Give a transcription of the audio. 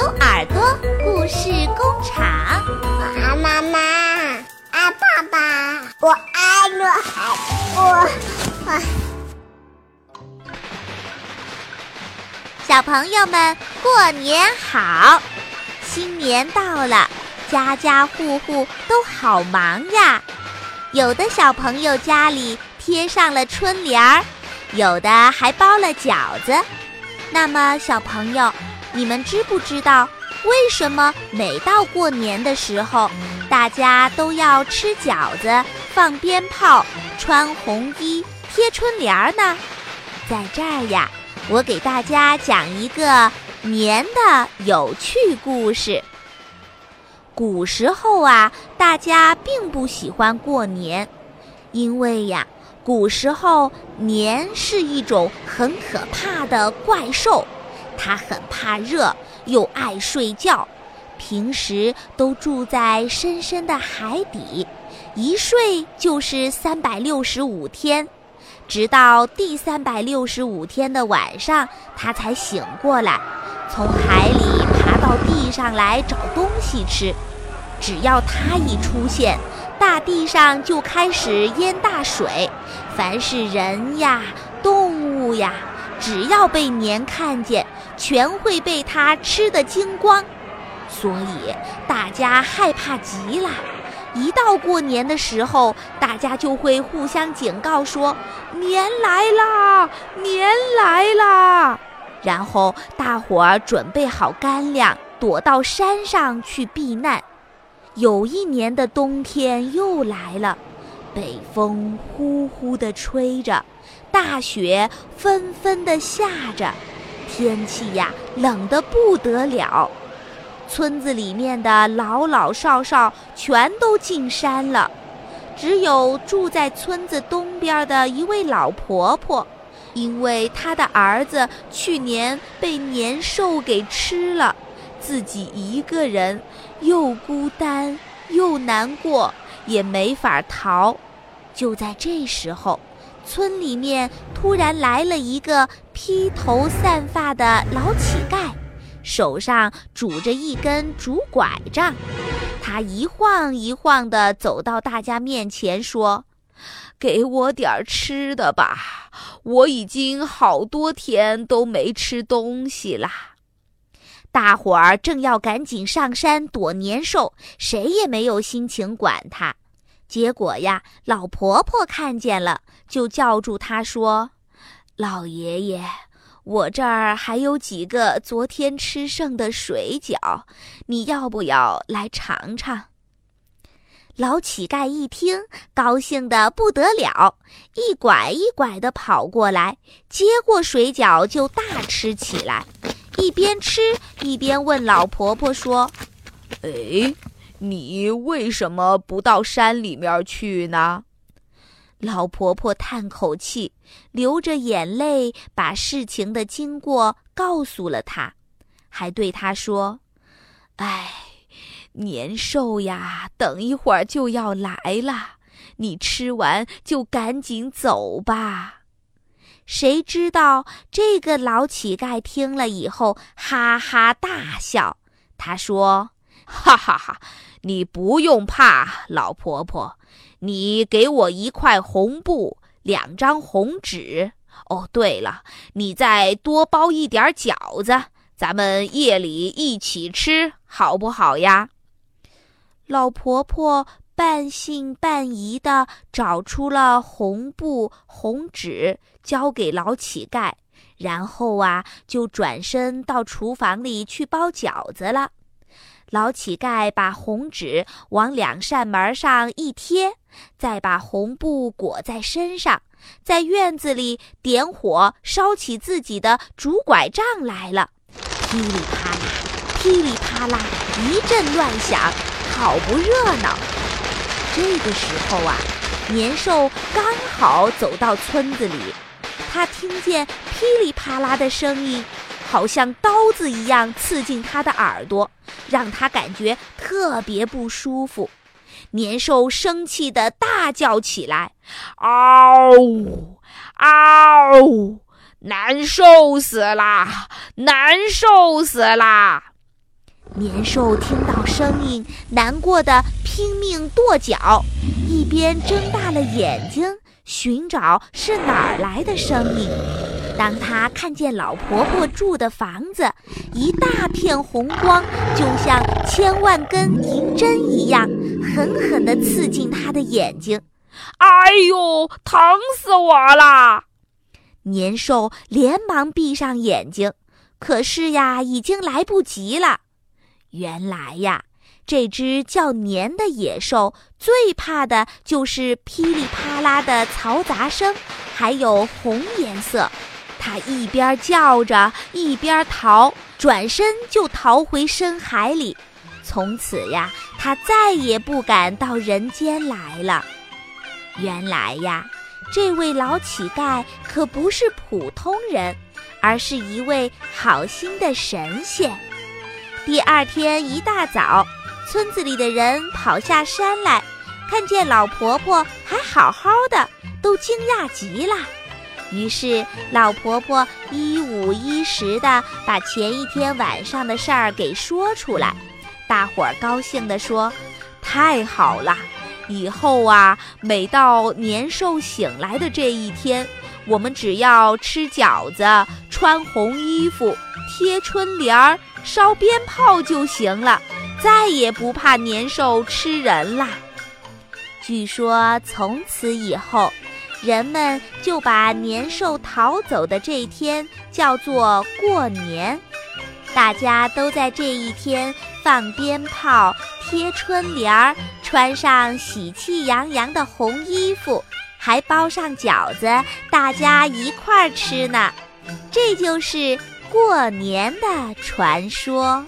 牛耳朵故事工厂，我爱妈妈，爱爸爸，我爱，我我。小朋友们，过年好！新年到了，家家户户都好！忙呀。有的小朋友家里贴上了春联儿，有的还包了饺子。那么，小朋友。你们知不知道为什么每到过年的时候，大家都要吃饺子、放鞭炮、穿红衣、贴春联儿呢？在这儿呀，我给大家讲一个年的有趣故事。古时候啊，大家并不喜欢过年，因为呀，古时候年是一种很可怕的怪兽。它很怕热，又爱睡觉，平时都住在深深的海底，一睡就是三百六十五天，直到第三百六十五天的晚上，它才醒过来，从海里爬到地上来找东西吃。只要它一出现，大地上就开始淹大水，凡是人呀、动物呀。只要被年看见，全会被它吃得精光，所以大家害怕极了。一到过年的时候，大家就会互相警告说：“年来啦，年来啦！”然后大伙儿准备好干粮，躲到山上去避难。有一年的冬天又来了。北风呼呼地吹着，大雪纷纷地下着，天气呀冷得不得了。村子里面的老老少少全都进山了，只有住在村子东边的一位老婆婆，因为她的儿子去年被年兽给吃了，自己一个人又孤单又难过。也没法逃。就在这时候，村里面突然来了一个披头散发的老乞丐，手上拄着一根竹拐杖。他一晃一晃地走到大家面前，说：“给我点吃的吧，我已经好多天都没吃东西啦。”大伙儿正要赶紧上山躲年兽，谁也没有心情管他。结果呀，老婆婆看见了，就叫住他说：“老爷爷，我这儿还有几个昨天吃剩的水饺，你要不要来尝尝？”老乞丐一听，高兴得不得了，一拐一拐地跑过来，接过水饺就大吃起来，一边吃一边问老婆婆说：“哎。”你为什么不到山里面去呢？老婆婆叹口气，流着眼泪，把事情的经过告诉了他，还对他说：“哎，年兽呀，等一会儿就要来了，你吃完就赶紧走吧。”谁知道这个老乞丐听了以后，哈哈大笑。他说：“哈哈哈。”你不用怕，老婆婆，你给我一块红布，两张红纸。哦，对了，你再多包一点饺子，咱们夜里一起吃，好不好呀？老婆婆半信半疑地找出了红布、红纸，交给老乞丐，然后啊，就转身到厨房里去包饺子了。老乞丐把红纸往两扇门上一贴，再把红布裹在身上，在院子里点火烧起自己的竹拐杖来了。噼里啪啦，噼里啪啦，一阵乱响，好不热闹。这个时候啊，年兽刚好走到村子里，他听见噼里啪啦的声音。好像刀子一样刺进他的耳朵，让他感觉特别不舒服。年兽生气地大叫起来：“嗷嗷，难受死啦！难受死啦！”年兽听到声音，难过的拼命跺脚，一边睁大了眼睛寻找是哪儿来的声音。当他看见老婆婆住的房子，一大片红光，就像千万根银针一样，狠狠地刺进他的眼睛。哎呦，疼死我啦！年兽连忙闭上眼睛，可是呀，已经来不及了。原来呀，这只叫年的野兽最怕的就是噼里啪啦的嘈杂声，还有红颜色。它一边叫着，一边逃，转身就逃回深海里。从此呀，它再也不敢到人间来了。原来呀，这位老乞丐可不是普通人，而是一位好心的神仙。第二天一大早，村子里的人跑下山来，看见老婆婆还好好的，都惊讶极了。于是，老婆婆一五一十的把前一天晚上的事儿给说出来。大伙儿高兴地说：“太好了！以后啊，每到年兽醒来的这一天，我们只要吃饺子、穿红衣服、贴春联儿、烧鞭炮就行了，再也不怕年兽吃人啦。”据说从此以后。人们就把年兽逃走的这一天叫做过年，大家都在这一天放鞭炮、贴春联儿，穿上喜气洋洋的红衣服，还包上饺子，大家一块儿吃呢。这就是过年的传说。